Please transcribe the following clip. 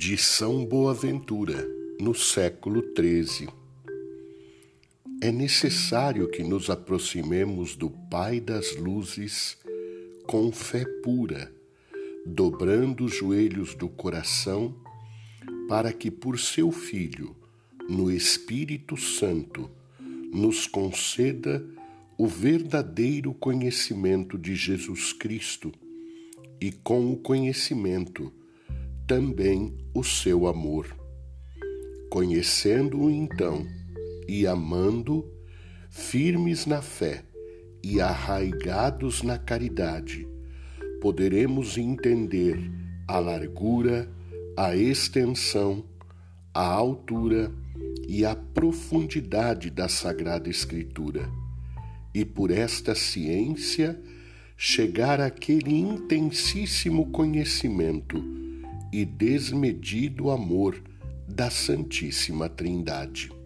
de São Boaventura, no século XIII. É necessário que nos aproximemos do Pai das Luzes com fé pura, dobrando os joelhos do coração, para que por seu Filho, no Espírito Santo, nos conceda o verdadeiro conhecimento de Jesus Cristo e, com o conhecimento, também o seu amor. Conhecendo-o então e amando, firmes na fé e arraigados na caridade, poderemos entender a largura, a extensão, a altura e a profundidade da Sagrada Escritura, e por esta ciência chegar àquele intensíssimo conhecimento e desmedido amor da Santíssima Trindade.